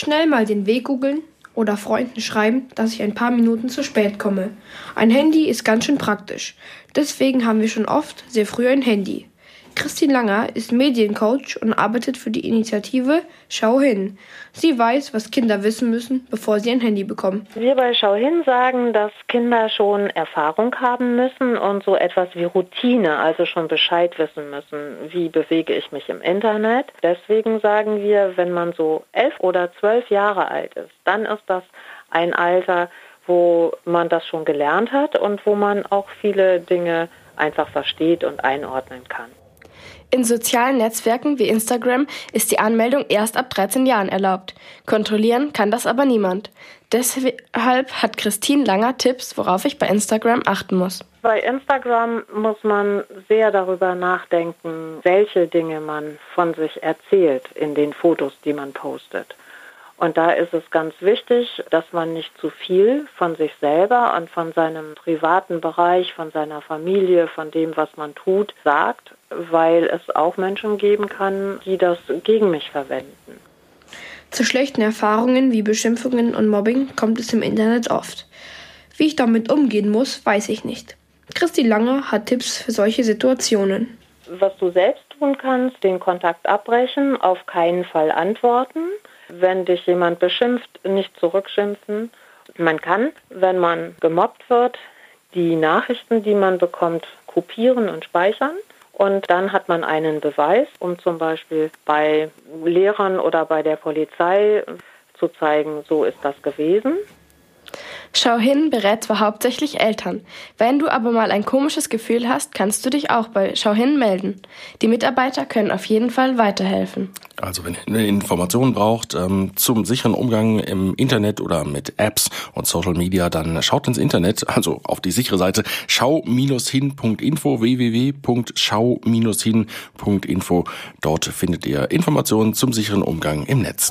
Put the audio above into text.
Schnell mal den Weg googeln oder Freunden schreiben, dass ich ein paar Minuten zu spät komme. Ein Handy ist ganz schön praktisch. Deswegen haben wir schon oft sehr früh ein Handy. Christine Langer ist Mediencoach und arbeitet für die Initiative Schau hin. Sie weiß, was Kinder wissen müssen, bevor sie ein Handy bekommen. Wir bei Schau hin sagen, dass Kinder schon Erfahrung haben müssen und so etwas wie Routine, also schon Bescheid wissen müssen, wie bewege ich mich im Internet. Deswegen sagen wir, wenn man so elf oder zwölf Jahre alt ist, dann ist das ein Alter, wo man das schon gelernt hat und wo man auch viele Dinge einfach versteht und einordnen kann. In sozialen Netzwerken wie Instagram ist die Anmeldung erst ab 13 Jahren erlaubt. Kontrollieren kann das aber niemand. Deshalb hat Christine Langer Tipps, worauf ich bei Instagram achten muss. Bei Instagram muss man sehr darüber nachdenken, welche Dinge man von sich erzählt in den Fotos, die man postet. Und da ist es ganz wichtig, dass man nicht zu viel von sich selber und von seinem privaten Bereich, von seiner Familie, von dem, was man tut, sagt, weil es auch Menschen geben kann, die das gegen mich verwenden. Zu schlechten Erfahrungen wie Beschimpfungen und Mobbing kommt es im Internet oft. Wie ich damit umgehen muss, weiß ich nicht. Christi Lange hat Tipps für solche Situationen. Was du selbst tun kannst, den Kontakt abbrechen, auf keinen Fall antworten wenn dich jemand beschimpft, nicht zurückschimpfen. Man kann, wenn man gemobbt wird, die Nachrichten, die man bekommt, kopieren und speichern. Und dann hat man einen Beweis, um zum Beispiel bei Lehrern oder bei der Polizei zu zeigen, so ist das gewesen. Schau hin berät zwar hauptsächlich Eltern. Wenn du aber mal ein komisches Gefühl hast, kannst du dich auch bei Schau hin melden. Die Mitarbeiter können auf jeden Fall weiterhelfen. Also wenn ihr Informationen braucht ähm, zum sicheren Umgang im Internet oder mit Apps und Social Media, dann schaut ins Internet, also auf die sichere Seite schau-hin.info, www.schau-hin.info. Dort findet ihr Informationen zum sicheren Umgang im Netz.